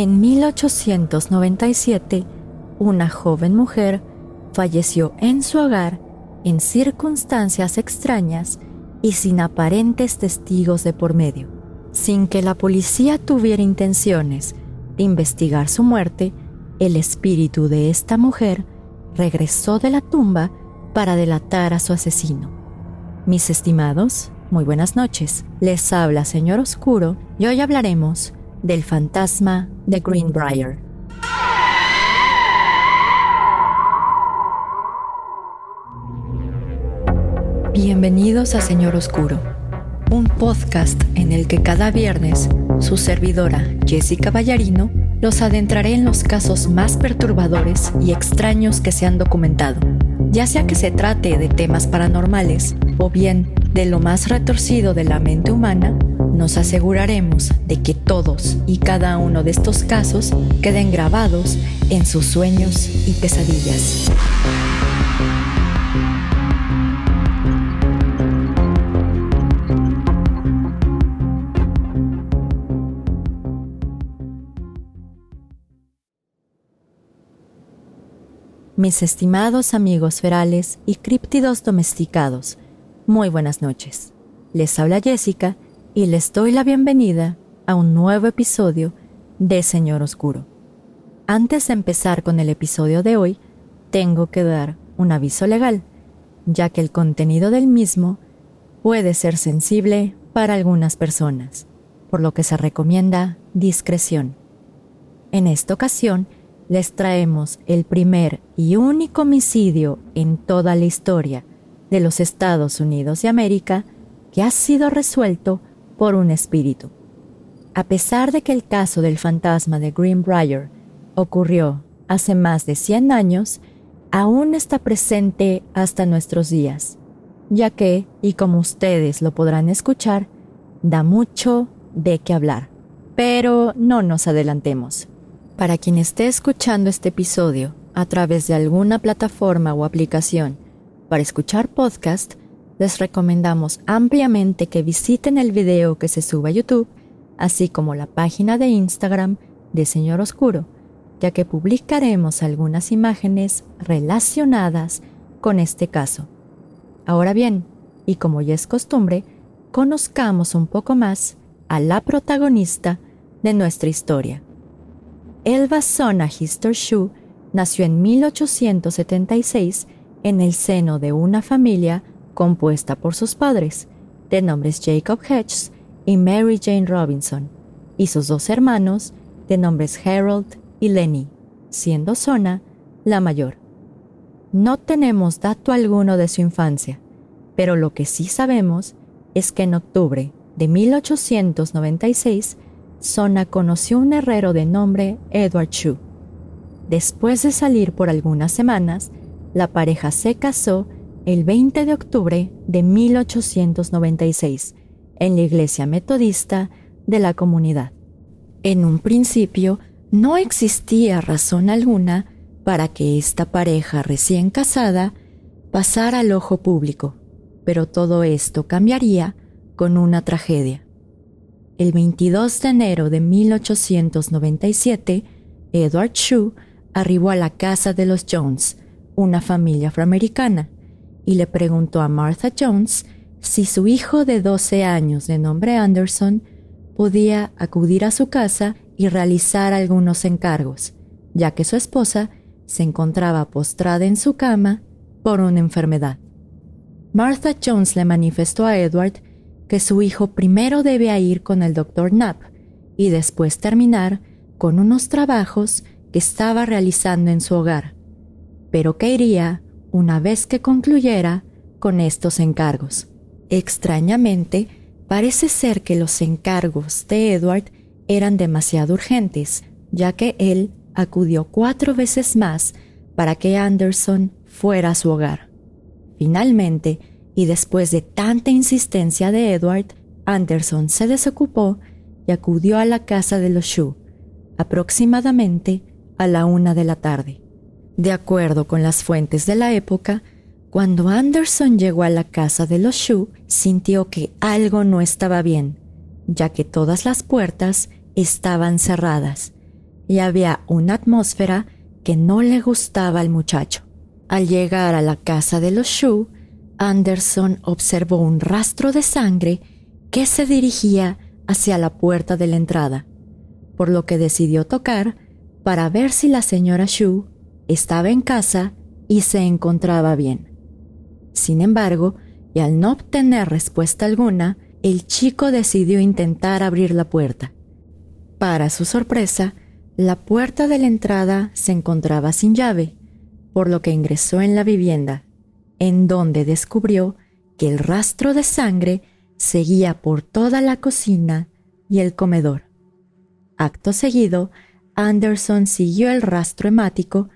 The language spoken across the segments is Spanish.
En 1897, una joven mujer falleció en su hogar en circunstancias extrañas y sin aparentes testigos de por medio. Sin que la policía tuviera intenciones de investigar su muerte, el espíritu de esta mujer regresó de la tumba para delatar a su asesino. Mis estimados, muy buenas noches. Les habla Señor Oscuro y hoy hablaremos del fantasma de Greenbrier. Bienvenidos a Señor Oscuro, un podcast en el que cada viernes su servidora Jessica Ballarino los adentraré en los casos más perturbadores y extraños que se han documentado, ya sea que se trate de temas paranormales o bien de lo más retorcido de la mente humana, nos aseguraremos de que todos y cada uno de estos casos queden grabados en sus sueños y pesadillas. Mis estimados amigos ferales y críptidos domesticados, muy buenas noches. Les habla Jessica y les doy la bienvenida a un nuevo episodio de Señor Oscuro. Antes de empezar con el episodio de hoy, tengo que dar un aviso legal, ya que el contenido del mismo puede ser sensible para algunas personas, por lo que se recomienda discreción. En esta ocasión, les traemos el primer y único homicidio en toda la historia de los Estados Unidos de América que ha sido resuelto por un espíritu. A pesar de que el caso del fantasma de Greenbrier ocurrió hace más de 100 años, aún está presente hasta nuestros días, ya que, y como ustedes lo podrán escuchar, da mucho de qué hablar. Pero no nos adelantemos. Para quien esté escuchando este episodio a través de alguna plataforma o aplicación para escuchar podcast, les recomendamos ampliamente que visiten el video que se sube a YouTube, así como la página de Instagram de Señor Oscuro, ya que publicaremos algunas imágenes relacionadas con este caso. Ahora bien, y como ya es costumbre, conozcamos un poco más a la protagonista de nuestra historia. Elva Sona Hister Shu nació en 1876 en el seno de una familia compuesta por sus padres, de nombres Jacob Hedges y Mary Jane Robinson, y sus dos hermanos, de nombres Harold y Lenny, siendo Sona la mayor. No tenemos dato alguno de su infancia, pero lo que sí sabemos es que en octubre de 1896 Sona conoció un herrero de nombre Edward Chu. Después de salir por algunas semanas, la pareja se casó el 20 de octubre de 1896 en la iglesia metodista de la comunidad. En un principio, no existía razón alguna para que esta pareja recién casada pasara al ojo público, pero todo esto cambiaría con una tragedia. El 22 de enero de 1897, Edward Shue arribó a la casa de los Jones, una familia afroamericana, y le preguntó a Martha Jones si su hijo de 12 años de nombre Anderson podía acudir a su casa y realizar algunos encargos, ya que su esposa se encontraba postrada en su cama por una enfermedad. Martha Jones le manifestó a Edward que su hijo primero debe ir con el doctor Knapp y después terminar con unos trabajos que estaba realizando en su hogar, pero que iría una vez que concluyera con estos encargos. Extrañamente, parece ser que los encargos de Edward eran demasiado urgentes, ya que él acudió cuatro veces más para que Anderson fuera a su hogar. Finalmente, y después de tanta insistencia de Edward, Anderson se desocupó y acudió a la casa de los Shu, aproximadamente a la una de la tarde. De acuerdo con las fuentes de la época, cuando Anderson llegó a la casa de los Shu, sintió que algo no estaba bien, ya que todas las puertas estaban cerradas, y había una atmósfera que no le gustaba al muchacho. Al llegar a la casa de los Shu, Anderson observó un rastro de sangre que se dirigía hacia la puerta de la entrada, por lo que decidió tocar para ver si la señora Shu estaba en casa y se encontraba bien. Sin embargo, y al no obtener respuesta alguna, el chico decidió intentar abrir la puerta. Para su sorpresa, la puerta de la entrada se encontraba sin llave, por lo que ingresó en la vivienda, en donde descubrió que el rastro de sangre seguía por toda la cocina y el comedor. Acto seguido, Anderson siguió el rastro hemático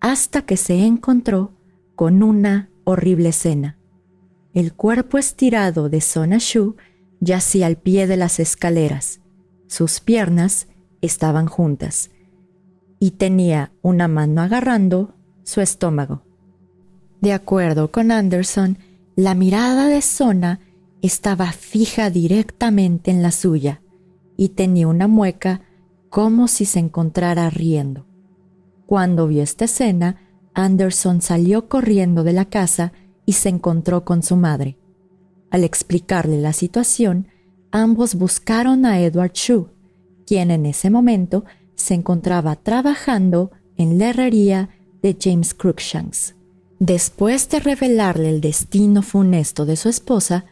hasta que se encontró con una horrible escena. El cuerpo estirado de Sona Shu yacía al pie de las escaleras. Sus piernas estaban juntas y tenía una mano agarrando su estómago. De acuerdo con Anderson, la mirada de Sona estaba fija directamente en la suya y tenía una mueca como si se encontrara riendo. Cuando vio esta escena, Anderson salió corriendo de la casa y se encontró con su madre. Al explicarle la situación, ambos buscaron a Edward Shue, quien en ese momento se encontraba trabajando en la herrería de James Cruikshanks. Después de revelarle el destino funesto de su esposa,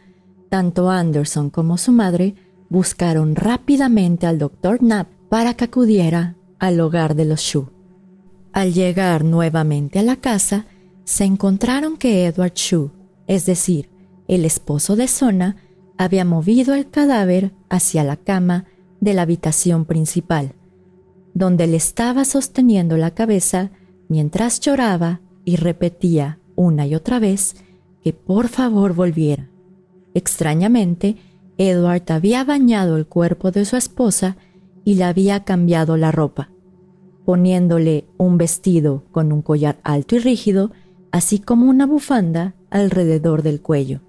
tanto Anderson como su madre buscaron rápidamente al doctor Knapp para que acudiera al hogar de los Shu. Al llegar nuevamente a la casa, se encontraron que Edward Shu, es decir, el esposo de Sona, había movido el cadáver hacia la cama de la habitación principal, donde le estaba sosteniendo la cabeza mientras lloraba y repetía una y otra vez que por favor volviera. Extrañamente, Edward había bañado el cuerpo de su esposa y le había cambiado la ropa, poniéndole un vestido con un collar alto y rígido, así como una bufanda alrededor del cuello.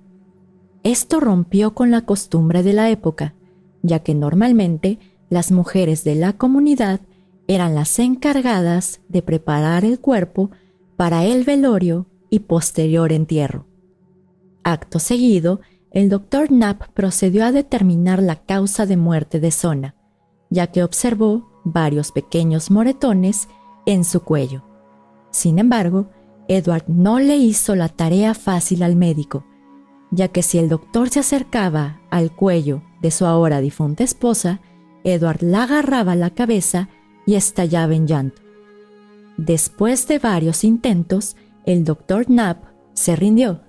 Esto rompió con la costumbre de la época, ya que normalmente las mujeres de la comunidad eran las encargadas de preparar el cuerpo para el velorio y posterior entierro. Acto seguido, el doctor Knapp procedió a determinar la causa de muerte de Zona, ya que observó varios pequeños moretones en su cuello. Sin embargo, Edward no le hizo la tarea fácil al médico, ya que si el doctor se acercaba al cuello de su ahora difunta esposa, Edward la agarraba la cabeza y estallaba en llanto. Después de varios intentos, el doctor Knapp se rindió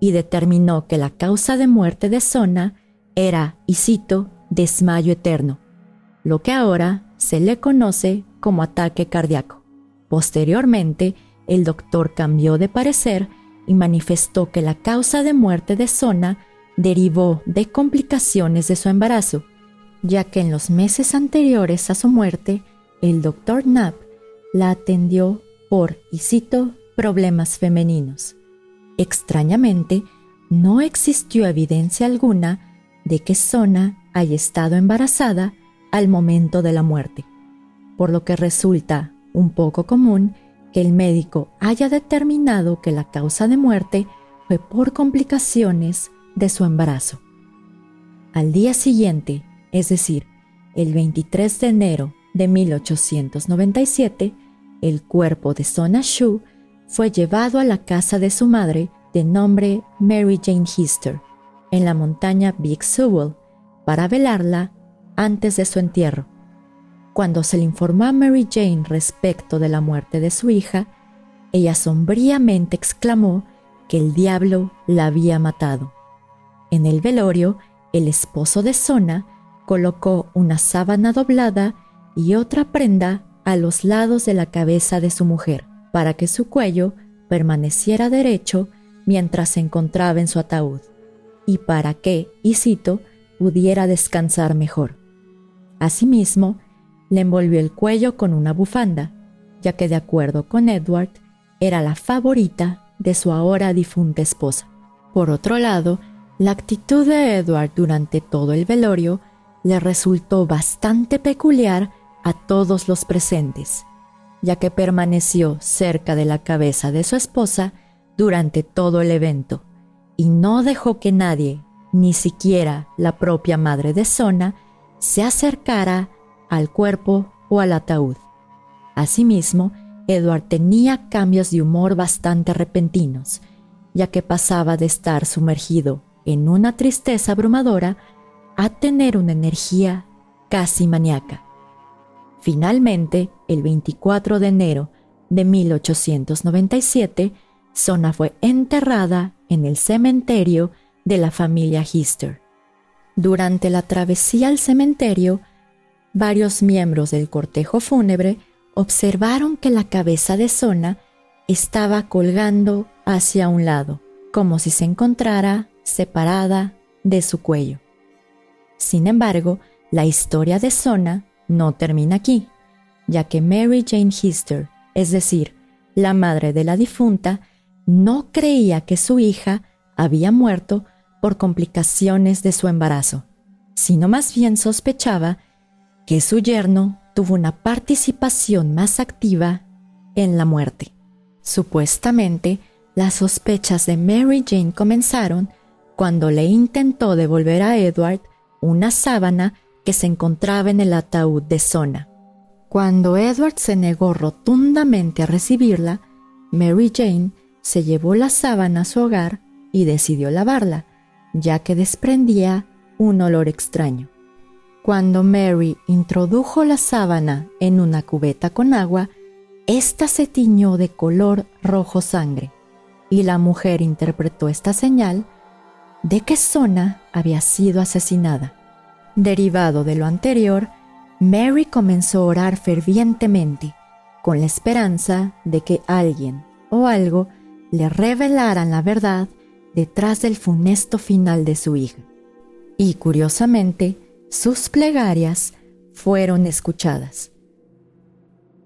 y determinó que la causa de muerte de Sona era, y cito, desmayo eterno, lo que ahora se le conoce como ataque cardíaco. Posteriormente, el doctor cambió de parecer y manifestó que la causa de muerte de Sona derivó de complicaciones de su embarazo, ya que en los meses anteriores a su muerte, el doctor Knapp la atendió por, y cito, problemas femeninos. Extrañamente, no existió evidencia alguna de que Sona haya estado embarazada al momento de la muerte, por lo que resulta un poco común que el médico haya determinado que la causa de muerte fue por complicaciones de su embarazo. Al día siguiente, es decir, el 23 de enero de 1897, el cuerpo de Sona Shu fue llevado a la casa de su madre de nombre Mary Jane Hister, en la montaña Big Sewell, para velarla antes de su entierro. Cuando se le informó a Mary Jane respecto de la muerte de su hija, ella sombríamente exclamó que el diablo la había matado. En el velorio, el esposo de Sona colocó una sábana doblada y otra prenda a los lados de la cabeza de su mujer, para que su cuello permaneciera derecho mientras se encontraba en su ataúd, y para que, y cito, pudiera descansar mejor. Asimismo, le envolvió el cuello con una bufanda, ya que de acuerdo con Edward, era la favorita de su ahora difunta esposa. Por otro lado, la actitud de Edward durante todo el velorio le resultó bastante peculiar a todos los presentes, ya que permaneció cerca de la cabeza de su esposa durante todo el evento y no dejó que nadie, ni siquiera la propia madre de Sona, se acercara al cuerpo o al ataúd. Asimismo, Edward tenía cambios de humor bastante repentinos, ya que pasaba de estar sumergido en una tristeza abrumadora a tener una energía casi maníaca. Finalmente, el 24 de enero de 1897, Sona fue enterrada en el cementerio de la familia Hister. Durante la travesía al cementerio, varios miembros del cortejo fúnebre observaron que la cabeza de Sona estaba colgando hacia un lado, como si se encontrara separada de su cuello. Sin embargo, la historia de Sona no termina aquí, ya que Mary Jane Hister, es decir, la madre de la difunta, no creía que su hija había muerto por complicaciones de su embarazo, sino más bien sospechaba que su yerno tuvo una participación más activa en la muerte. Supuestamente, las sospechas de Mary Jane comenzaron cuando le intentó devolver a Edward una sábana que se encontraba en el ataúd de Sona. Cuando Edward se negó rotundamente a recibirla, Mary Jane se llevó la sábana a su hogar y decidió lavarla, ya que desprendía un olor extraño. Cuando Mary introdujo la sábana en una cubeta con agua, ésta se tiñó de color rojo sangre, y la mujer interpretó esta señal de que Sona había sido asesinada. Derivado de lo anterior, Mary comenzó a orar fervientemente, con la esperanza de que alguien o algo le revelaran la verdad detrás del funesto final de su hija. Y curiosamente, sus plegarias fueron escuchadas.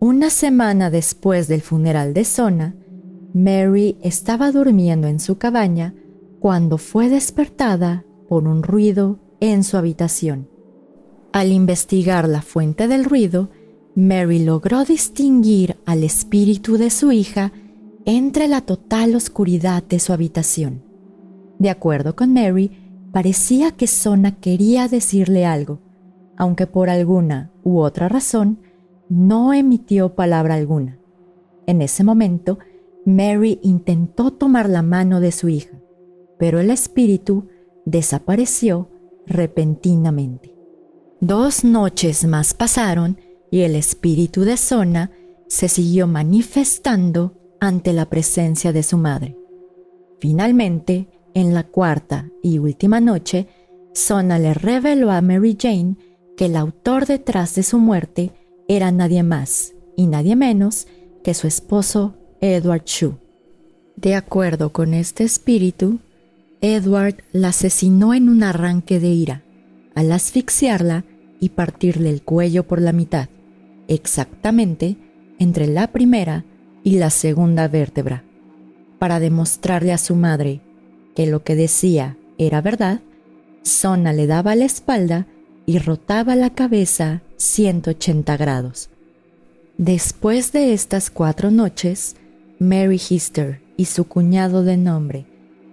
Una semana después del funeral de Sona, Mary estaba durmiendo en su cabaña cuando fue despertada por un ruido en su habitación. Al investigar la fuente del ruido, Mary logró distinguir al espíritu de su hija entre la total oscuridad de su habitación. De acuerdo con Mary, parecía que Sona quería decirle algo, aunque por alguna u otra razón no emitió palabra alguna. En ese momento, Mary intentó tomar la mano de su hija, pero el espíritu desapareció repentinamente. Dos noches más pasaron y el espíritu de Sona se siguió manifestando ante la presencia de su madre. Finalmente, en la cuarta y última noche, Sona le reveló a Mary Jane que el autor detrás de su muerte era nadie más y nadie menos que su esposo Edward Shue. De acuerdo con este espíritu, Edward la asesinó en un arranque de ira, al asfixiarla y partirle el cuello por la mitad, exactamente entre la primera y la segunda vértebra. Para demostrarle a su madre que lo que decía era verdad, Sona le daba la espalda y rotaba la cabeza 180 grados. Después de estas cuatro noches, Mary Hister y su cuñado de nombre,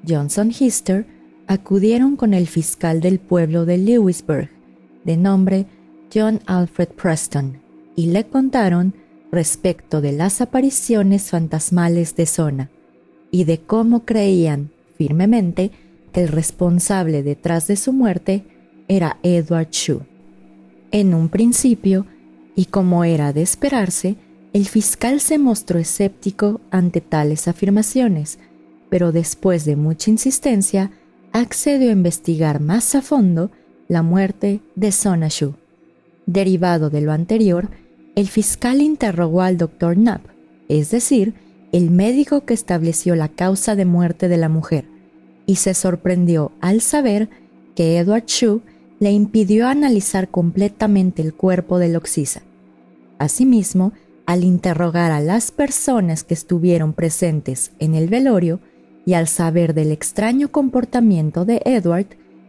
Johnson Hister, acudieron con el fiscal del pueblo de Lewisburg, de nombre John Alfred Preston, y le contaron respecto de las apariciones fantasmales de Zona y de cómo creían firmemente que el responsable detrás de su muerte era Edward Shue. En un principio, y como era de esperarse, el fiscal se mostró escéptico ante tales afirmaciones, pero después de mucha insistencia, accedió a investigar más a fondo la muerte de Sona Shue. Derivado de lo anterior, el fiscal interrogó al doctor Knapp, es decir, el médico que estableció la causa de muerte de la mujer, y se sorprendió al saber que Edward Shue le impidió analizar completamente el cuerpo de Loxisa. Asimismo, al interrogar a las personas que estuvieron presentes en el velorio y al saber del extraño comportamiento de Edward,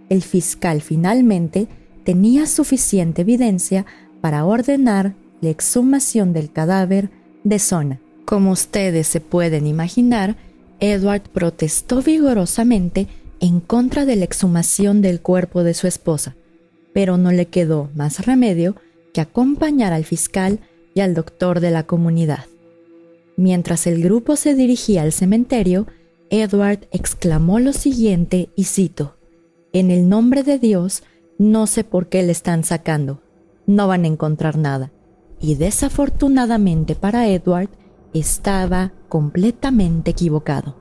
el fiscal finalmente tenía suficiente evidencia para ordenar la exhumación del cadáver de Sona. Como ustedes se pueden imaginar, Edward protestó vigorosamente en contra de la exhumación del cuerpo de su esposa, pero no le quedó más remedio que acompañar al fiscal y al doctor de la comunidad. Mientras el grupo se dirigía al cementerio, Edward exclamó lo siguiente y cito, En el nombre de Dios, no sé por qué le están sacando, no van a encontrar nada. Y desafortunadamente para Edward, estaba completamente equivocado.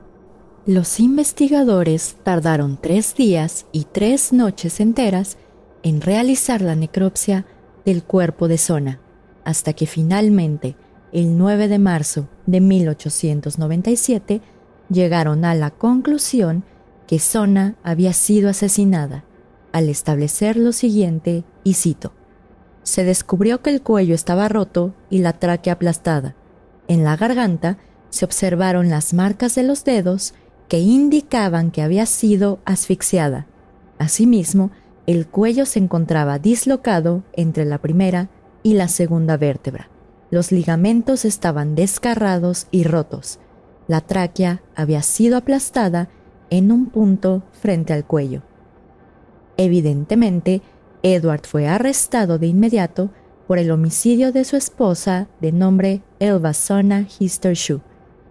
Los investigadores tardaron tres días y tres noches enteras en realizar la necropsia del cuerpo de Sona, hasta que finalmente, el 9 de marzo de 1897, llegaron a la conclusión que Sona había sido asesinada, al establecer lo siguiente, y cito, se descubrió que el cuello estaba roto y la tráquea aplastada. En la garganta se observaron las marcas de los dedos que indicaban que había sido asfixiada. Asimismo, el cuello se encontraba dislocado entre la primera y la segunda vértebra. Los ligamentos estaban desgarrados y rotos. La tráquea había sido aplastada en un punto frente al cuello. Evidentemente, Edward fue arrestado de inmediato por el homicidio de su esposa de nombre Elva Sona Histershoe.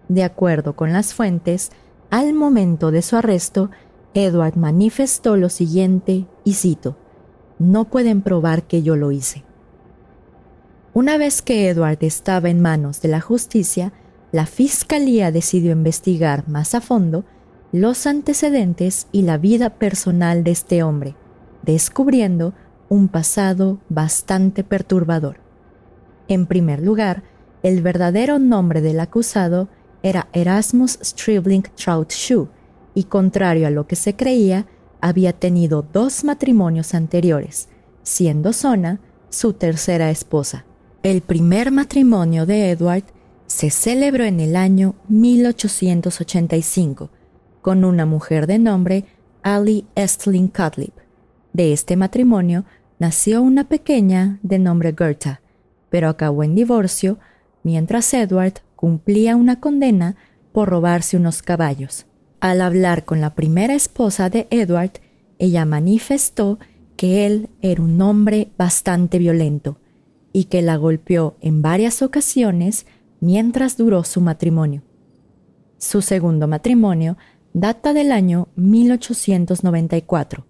De acuerdo con las fuentes, al momento de su arresto, Edward manifestó lo siguiente, y cito, No pueden probar que yo lo hice. Una vez que Edward estaba en manos de la justicia, la Fiscalía decidió investigar más a fondo los antecedentes y la vida personal de este hombre, descubriendo un pasado bastante perturbador. En primer lugar, el verdadero nombre del acusado era Erasmus Stribling Trout Shoe, y contrario a lo que se creía, había tenido dos matrimonios anteriores, siendo Sona su tercera esposa. El primer matrimonio de Edward se celebró en el año 1885 con una mujer de nombre Ali Estling Cutlip. De este matrimonio nació una pequeña de nombre Gerta, pero acabó en divorcio mientras Edward cumplía una condena por robarse unos caballos. Al hablar con la primera esposa de Edward, ella manifestó que él era un hombre bastante violento y que la golpeó en varias ocasiones mientras duró su matrimonio. Su segundo matrimonio data del año 1894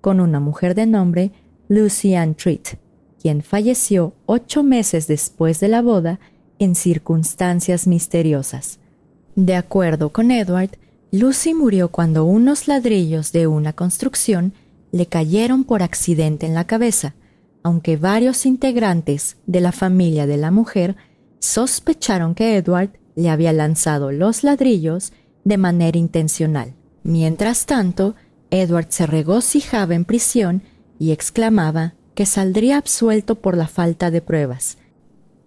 con una mujer de nombre Lucy Ann Treat, quien falleció ocho meses después de la boda en circunstancias misteriosas. De acuerdo con Edward, Lucy murió cuando unos ladrillos de una construcción le cayeron por accidente en la cabeza, aunque varios integrantes de la familia de la mujer sospecharon que Edward le había lanzado los ladrillos de manera intencional. Mientras tanto, Edward se regocijaba en prisión y exclamaba que saldría absuelto por la falta de pruebas.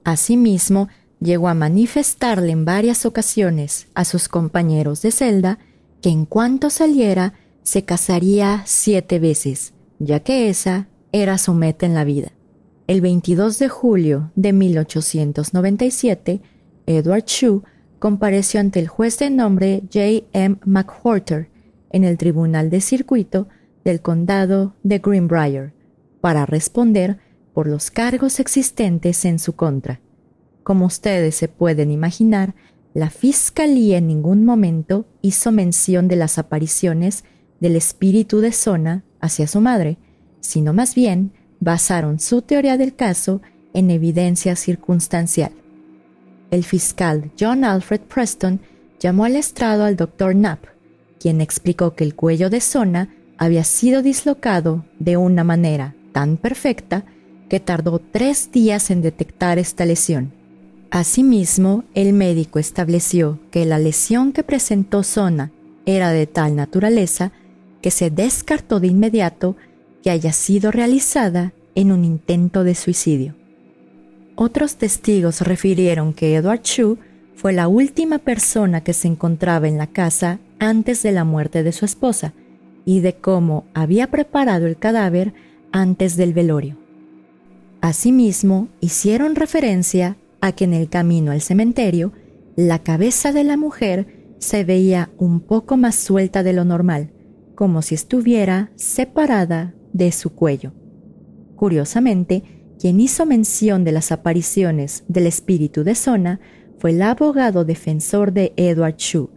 Asimismo, llegó a manifestarle en varias ocasiones a sus compañeros de celda que en cuanto saliera se casaría siete veces, ya que esa era su meta en la vida. El 22 de julio de 1897, Edward Shue compareció ante el juez de nombre J. M. McWhorter en el Tribunal de Circuito del Condado de Greenbrier para responder por los cargos existentes en su contra. Como ustedes se pueden imaginar, la Fiscalía en ningún momento hizo mención de las apariciones del espíritu de Zona hacia su madre, sino más bien basaron su teoría del caso en evidencia circunstancial. El fiscal John Alfred Preston llamó al estrado al doctor Knapp, quien explicó que el cuello de Zona había sido dislocado de una manera tan perfecta que tardó tres días en detectar esta lesión. Asimismo, el médico estableció que la lesión que presentó Zona era de tal naturaleza que se descartó de inmediato que haya sido realizada en un intento de suicidio. Otros testigos refirieron que Edward Chu fue la última persona que se encontraba en la casa antes de la muerte de su esposa y de cómo había preparado el cadáver antes del velorio. Asimismo, hicieron referencia a que en el camino al cementerio, la cabeza de la mujer se veía un poco más suelta de lo normal, como si estuviera separada de su cuello. Curiosamente, quien hizo mención de las apariciones del espíritu de Zona fue el abogado defensor de Edward Shue,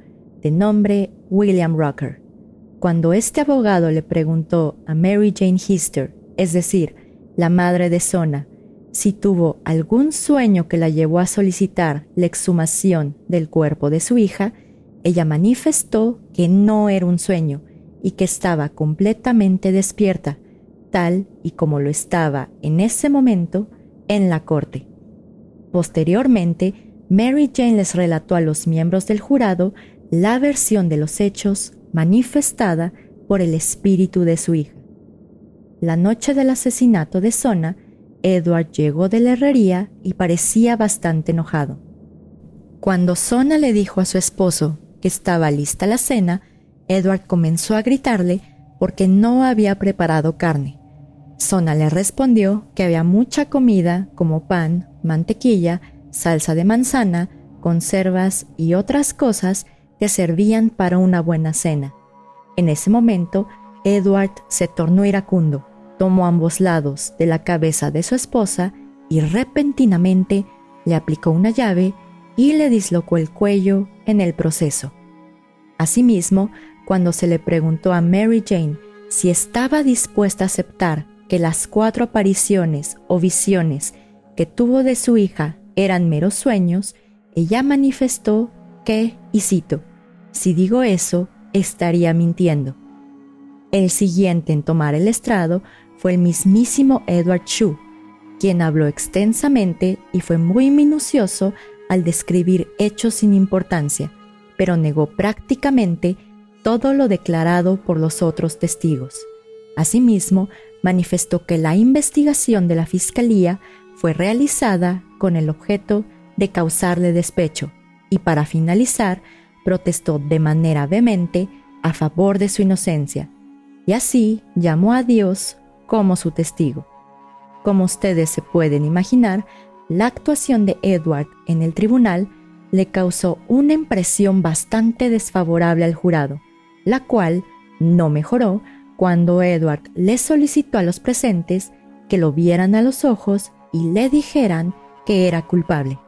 de nombre William Rucker. Cuando este abogado le preguntó a Mary Jane Hister, es decir, la madre de Zona, si tuvo algún sueño que la llevó a solicitar la exhumación del cuerpo de su hija, ella manifestó que no era un sueño y que estaba completamente despierta, tal y como lo estaba en ese momento en la corte. Posteriormente, Mary Jane les relató a los miembros del jurado la versión de los hechos manifestada por el espíritu de su hija. La noche del asesinato de Sona, Edward llegó de la herrería y parecía bastante enojado. Cuando Sona le dijo a su esposo que estaba lista la cena, Edward comenzó a gritarle porque no había preparado carne. Sona le respondió que había mucha comida como pan, mantequilla, salsa de manzana, conservas y otras cosas que servían para una buena cena. En ese momento, Edward se tornó iracundo, tomó ambos lados de la cabeza de su esposa y repentinamente le aplicó una llave y le dislocó el cuello en el proceso. Asimismo, cuando se le preguntó a Mary Jane si estaba dispuesta a aceptar que las cuatro apariciones o visiones que tuvo de su hija eran meros sueños, ella manifestó que, y cito, si digo eso, estaría mintiendo. El siguiente en tomar el estrado fue el mismísimo Edward Shue, quien habló extensamente y fue muy minucioso al describir hechos sin importancia, pero negó prácticamente todo lo declarado por los otros testigos. Asimismo, manifestó que la investigación de la Fiscalía fue realizada con el objeto de causarle despecho y para finalizar protestó de manera vehemente a favor de su inocencia y así llamó a Dios como su testigo. Como ustedes se pueden imaginar, la actuación de Edward en el tribunal le causó una impresión bastante desfavorable al jurado, la cual no mejoró cuando Edward le solicitó a los presentes que lo vieran a los ojos y le dijeran que era culpable.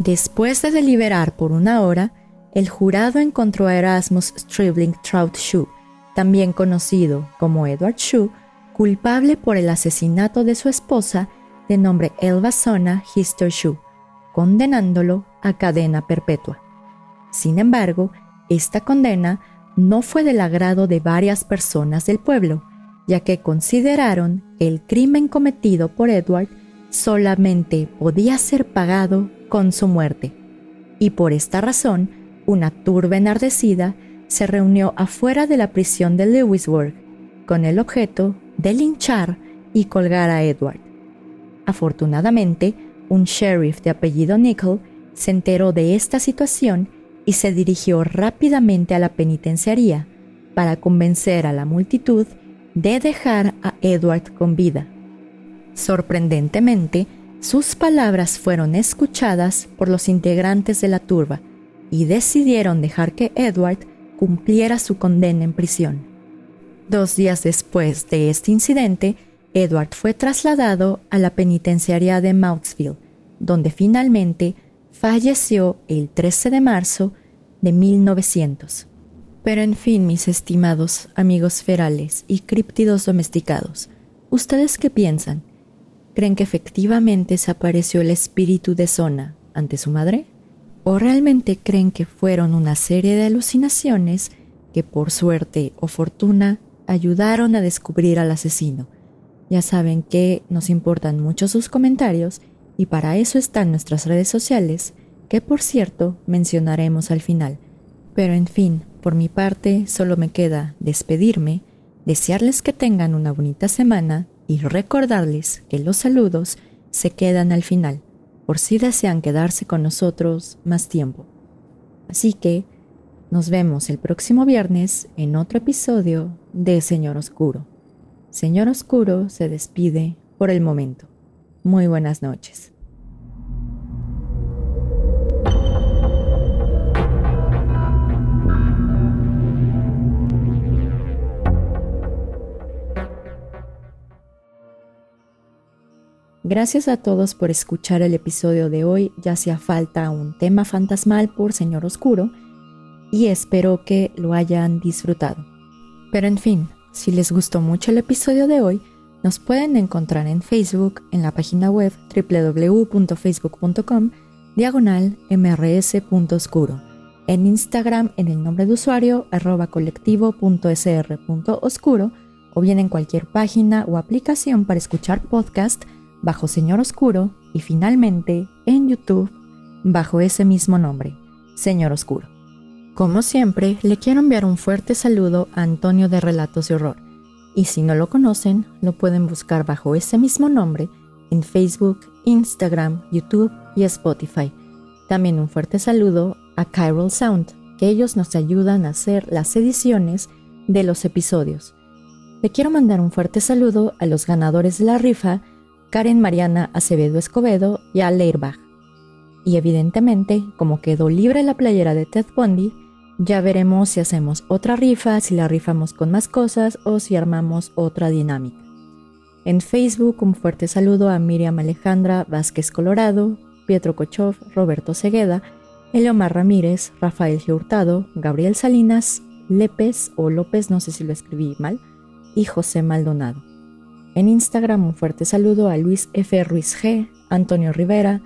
Después de deliberar por una hora, el jurado encontró a Erasmus Stribling Trout Shoe, también conocido como Edward Shoe, culpable por el asesinato de su esposa de nombre Elva Sona Hister Shoe, condenándolo a cadena perpetua. Sin embargo, esta condena no fue del agrado de varias personas del pueblo, ya que consideraron el crimen cometido por Edward solamente podía ser pagado con su muerte. Y por esta razón, una turba enardecida se reunió afuera de la prisión de Lewisburg con el objeto de linchar y colgar a Edward. Afortunadamente, un sheriff de apellido Nickel se enteró de esta situación y se dirigió rápidamente a la penitenciaría para convencer a la multitud de dejar a Edward con vida. Sorprendentemente, sus palabras fueron escuchadas por los integrantes de la turba y decidieron dejar que Edward cumpliera su condena en prisión. Dos días después de este incidente, Edward fue trasladado a la penitenciaria de Mountsville, donde finalmente falleció el 13 de marzo de 1900. Pero en fin, mis estimados amigos ferales y críptidos domesticados, ¿ustedes qué piensan? ¿Creen que efectivamente desapareció el espíritu de Zona ante su madre? ¿O realmente creen que fueron una serie de alucinaciones que por suerte o fortuna ayudaron a descubrir al asesino? Ya saben que nos importan mucho sus comentarios y para eso están nuestras redes sociales, que por cierto mencionaremos al final. Pero en fin, por mi parte solo me queda despedirme, desearles que tengan una bonita semana y recordarles que los saludos se quedan al final, por si desean quedarse con nosotros más tiempo. Así que nos vemos el próximo viernes en otro episodio de Señor Oscuro. Señor Oscuro se despide por el momento. Muy buenas noches. Gracias a todos por escuchar el episodio de hoy, ya hacía falta un tema fantasmal por Señor Oscuro y espero que lo hayan disfrutado. Pero en fin, si les gustó mucho el episodio de hoy, nos pueden encontrar en Facebook en la página web www.facebook.com diagonal mrs.oscuro, en Instagram en el nombre de usuario arroba colectivo.sr.oscuro o bien en cualquier página o aplicación para escuchar podcast bajo Señor Oscuro y finalmente en YouTube bajo ese mismo nombre, Señor Oscuro. Como siempre, le quiero enviar un fuerte saludo a Antonio de Relatos de Horror, y si no lo conocen, lo pueden buscar bajo ese mismo nombre en Facebook, Instagram, YouTube y Spotify. También un fuerte saludo a Chiral Sound, que ellos nos ayudan a hacer las ediciones de los episodios. Le quiero mandar un fuerte saludo a los ganadores de la rifa Karen Mariana Acevedo Escobedo y a Leirbach. Y evidentemente, como quedó libre la playera de Ted Bundy, ya veremos si hacemos otra rifa, si la rifamos con más cosas o si armamos otra dinámica. En Facebook un fuerte saludo a Miriam Alejandra Vázquez Colorado, Pietro Kochov, Roberto Segueda, Eleomar Ramírez, Rafael Hurtado, Gabriel Salinas, Lépez o López, no sé si lo escribí mal, y José Maldonado. En Instagram un fuerte saludo a Luis F. Ruiz G, Antonio Rivera,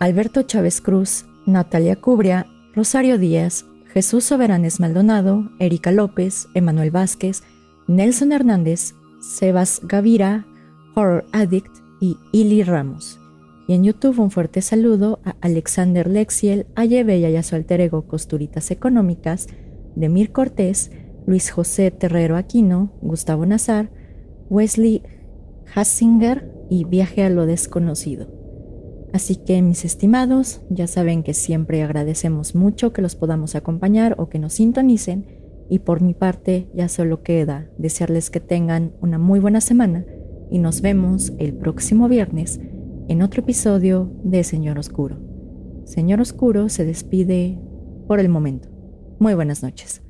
Alberto Chávez Cruz, Natalia Cubria, Rosario Díaz, Jesús Soberanes Maldonado, Erika López, Emanuel Vázquez, Nelson Hernández, Sebas Gavira, Horror Addict y Ili Ramos. Y en YouTube un fuerte saludo a Alexander Lexiel, Ayebella y a su alter ego Costuritas Económicas, Demir Cortés, Luis José Terrero Aquino, Gustavo Nazar, Wesley Hassinger y Viaje a lo desconocido. Así que mis estimados, ya saben que siempre agradecemos mucho que los podamos acompañar o que nos sintonicen y por mi parte ya solo queda desearles que tengan una muy buena semana y nos vemos el próximo viernes en otro episodio de Señor Oscuro. Señor Oscuro se despide por el momento. Muy buenas noches.